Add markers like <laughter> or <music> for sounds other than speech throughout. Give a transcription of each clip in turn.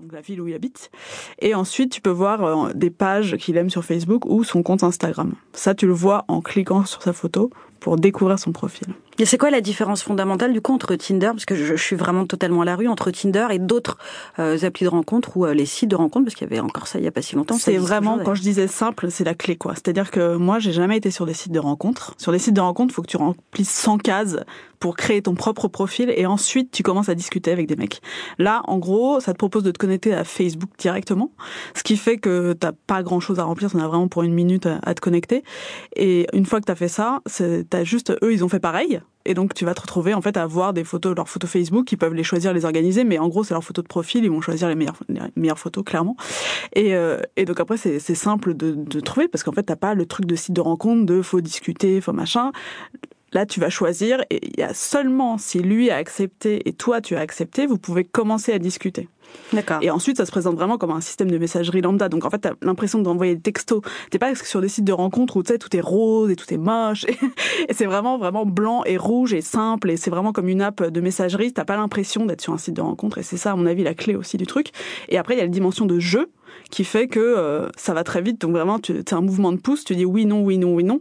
donc la ville où il habite. Et ensuite, tu peux voir euh, des pages qu'il aime sur Facebook ou son compte Instagram. Ça, tu le vois en cliquant sur sa photo pour découvrir son profil. Et c'est quoi la différence fondamentale du coup entre Tinder, parce que je, suis vraiment totalement à la rue, entre Tinder et d'autres euh, applis de rencontre ou euh, les sites de rencontre, parce qu'il y avait encore ça il y a pas si longtemps. C'est vraiment, quand je disais simple, c'est la clé quoi. C'est-à-dire que moi, j'ai jamais été sur des sites de rencontre. Sur des sites de rencontre, il faut que tu remplisses 100 cases pour créer ton propre profil et ensuite tu commences à discuter avec des mecs. Là, en gros, ça te propose de te connecter à Facebook directement, ce qui fait que t'as pas grand chose à remplir, on a vraiment pour une minute à, te connecter. Et une fois que tu as fait ça, t'as juste eux, ils ont fait pareil. Et donc tu vas te retrouver en fait à voir des photos, leurs photos Facebook, ils peuvent les choisir, les organiser, mais en gros c'est leurs photos de profil, ils vont choisir les meilleures, photos clairement. Et, euh, donc après c'est simple de, de trouver parce qu'en fait t'as pas le truc de site de rencontre, de faut discuter, faut machin. Là, tu vas choisir et il y a seulement si lui a accepté et toi tu as accepté, vous pouvez commencer à discuter. D'accord. Et ensuite, ça se présente vraiment comme un système de messagerie lambda. Donc en fait, tu as l'impression d'envoyer des textos. T'es pas sur des sites de rencontres où tu sais tout est rose et tout est moche <laughs> et, c'est vraiment vraiment blanc et rouge et simple et c'est vraiment comme une app de messagerie. T'as pas l'impression d'être sur un site de rencontre et c'est ça à mon avis la clé aussi du truc. Et après, il y a la dimension de jeu qui fait que euh, ça va très vite. Donc vraiment, tu as un mouvement de pouce, tu dis oui, non, oui, non, oui, non.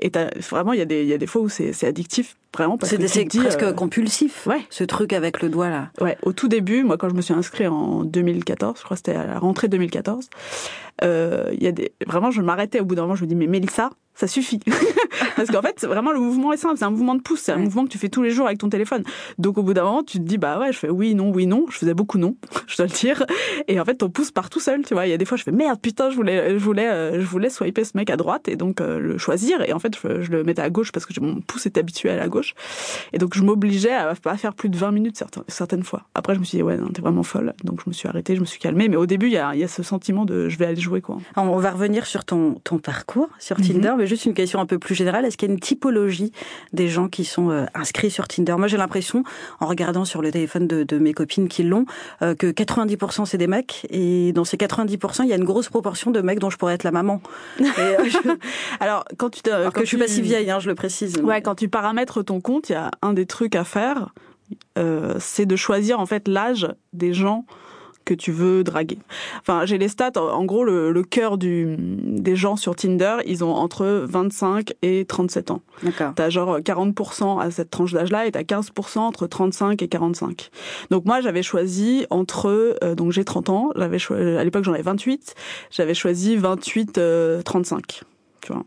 Et vraiment, il y, a des, y a des fois où c'est addictif, vraiment. C'est presque euh, compulsif, ouais. ce truc avec le doigt là. Ouais, au tout début, moi quand je me suis inscrit en 2014, je crois que c'était à la rentrée 2014, euh, il y a des... vraiment, je m'arrêtais au bout d'un moment, je me dis, mais Mélissa, ça suffit. <laughs> Parce qu'en fait, vraiment, le mouvement est simple. C'est un mouvement de pouce. C'est un mouvement que tu fais tous les jours avec ton téléphone. Donc, au bout d'un moment, tu te dis, bah ouais, je fais oui, non, oui, non. Je faisais beaucoup non, <laughs> je dois le dire. Et en fait, ton pouce part tout seul, tu vois. Il y a des fois, je fais merde, putain, je voulais, je voulais, euh, je voulais swiper ce mec à droite et donc euh, le choisir. Et en fait, je, je, le mettais à gauche parce que mon pouce est habitué à la gauche. Et donc, je m'obligeais à pas faire plus de 20 minutes certaines, certaines fois. Après, je me suis dit, ouais, non, t'es vraiment folle. Donc, je me suis arrêtée, je me suis calmée. Mais au début, il y a, y a ce sentiment de je vais aller jouer, quoi. on va revenir sur ton, ton parcours sur mhm. Tinder, mais juste une question un peu plus général, est-ce qu'il y a une typologie des gens qui sont euh, inscrits sur Tinder? Moi, j'ai l'impression, en regardant sur le téléphone de, mes copines qui l'ont, euh, que 90% c'est des mecs, et dans ces 90%, il y a une grosse proportion de mecs dont je pourrais être la maman. <laughs> Euh, Alors, quand tu, Alors que je suis pas si vieille, hein, je le précise. Ouais, quand tu paramètres ton compte, il y a un des trucs à faire, c'est de choisir en fait l'âge des gens que tu veux draguer. Enfin, j'ai les stats. En gros, le, le cœur du, des gens sur Tinder, ils ont entre 25 et 37 ans. D'accord. T'as genre 40% à cette tranche d'âge-là et t'as 15% entre 35 et 45. Donc moi, j'avais choisi entre, euh, donc j'ai 30 ans, j'avais à l'époque j'en avais 28, j'avais choisi 28, 35. Euh, tu vois.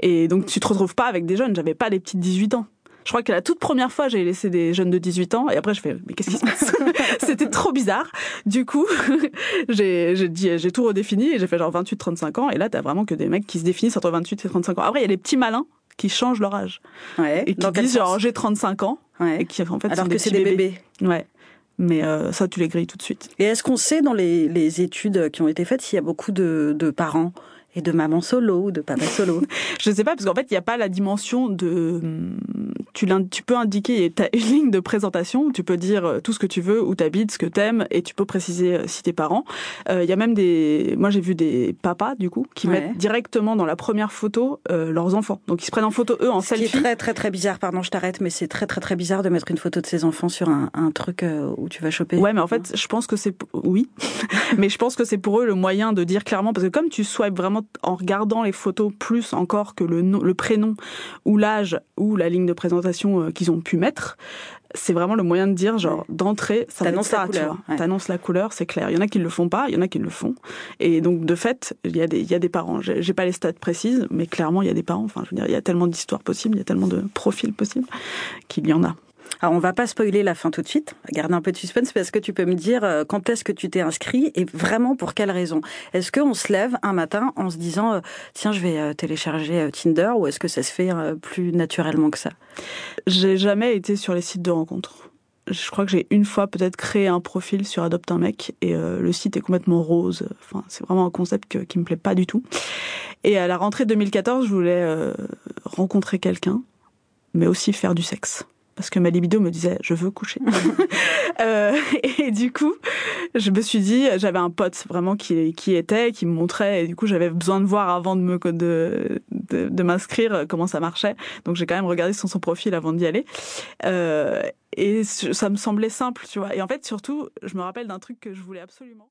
Et donc tu te retrouves pas avec des jeunes, j'avais pas les petites 18 ans. Je crois que la toute première fois, j'ai laissé des jeunes de 18 ans et après je fais mais qu'est-ce qui se passe <laughs> C'était trop bizarre. Du coup, <laughs> j'ai j'ai dit j'ai tout redéfini et j'ai fait genre 28 35 ans et là tu as vraiment que des mecs qui se définissent entre 28 et 35 ans. Après il y a les petits malins qui changent leur âge. Ouais, et qui disent genre j'ai 35 ans ouais. et qui en fait alors que c'est des bébés. Ouais. Mais euh, ça, tu les grilles tout de suite. Et est-ce qu'on sait dans les, les études qui ont été faites s'il y a beaucoup de, de parents et de maman solo ou de papa solo <laughs> Je ne sais pas, parce qu'en fait, il n'y a pas la dimension de... Tu, tu peux indiquer, tu as une ligne de présentation tu peux dire euh, tout ce que tu veux, où tu habites, ce que tu aimes, et tu peux préciser euh, si tes parents. Euh, il y a même des... Moi, j'ai vu des papas, du coup, qui mettent directement dans la première photo leurs enfants. Donc, ils se prennent en photo, eux, en ce selfie. C'est très, très, très bizarre. Pardon, je t'arrête, mais c'est très, très, très bizarre de mettre une photo de ses enfants sur un, un truc où tu vas choper. Ouais, mais en fait, je pense que c'est... Oui. <laughs> mais je pense que c'est pour eux le moyen de dire clairement, parce que comme tu swipes vraiment en regardant les photos plus encore que le, le prénom ou l'âge ou la ligne de présentation euh, qu'ils ont pu mettre, c'est vraiment le moyen de dire genre d'entrée ça t'annonce la couleur t'annonces la couleur c'est clair. Il y en a qui le font pas il y en a qui le font. Et donc de fait il y a des il y a des parents. J'ai pas les stats précises mais clairement il y a des parents. Enfin je veux dire il y a tellement d'histoires possibles il y a tellement de profils possibles qu'il y en a alors, on va pas spoiler la fin tout de suite, garder un peu de suspense, parce que tu peux me dire euh, quand est-ce que tu t'es inscrit et vraiment pour quelle raison? Est-ce qu'on se lève un matin en se disant euh, tiens, je vais euh, télécharger Tinder ou est-ce que ça se fait plus naturellement que ça? J'ai jamais été sur les sites de rencontres. Je crois que j'ai une fois peut-être créé un profil sur Adopte un mec et le site est complètement rose. Enfin, c'est vraiment un concept qui me plaît pas du tout. Et à la rentrée 2014, je voulais rencontrer quelqu'un, mais aussi faire du sexe parce que ma libido me disait je veux coucher. <laughs> euh, et du coup, je me suis dit, j'avais un pote vraiment qui qui était, qui me montrait, et du coup j'avais besoin de voir avant de me de de, de m'inscrire comment ça marchait. Donc j'ai quand même regardé son son profil avant d'y aller. Euh, et ça me semblait simple, tu vois. Et en fait, surtout, je me rappelle d'un truc que je voulais absolument.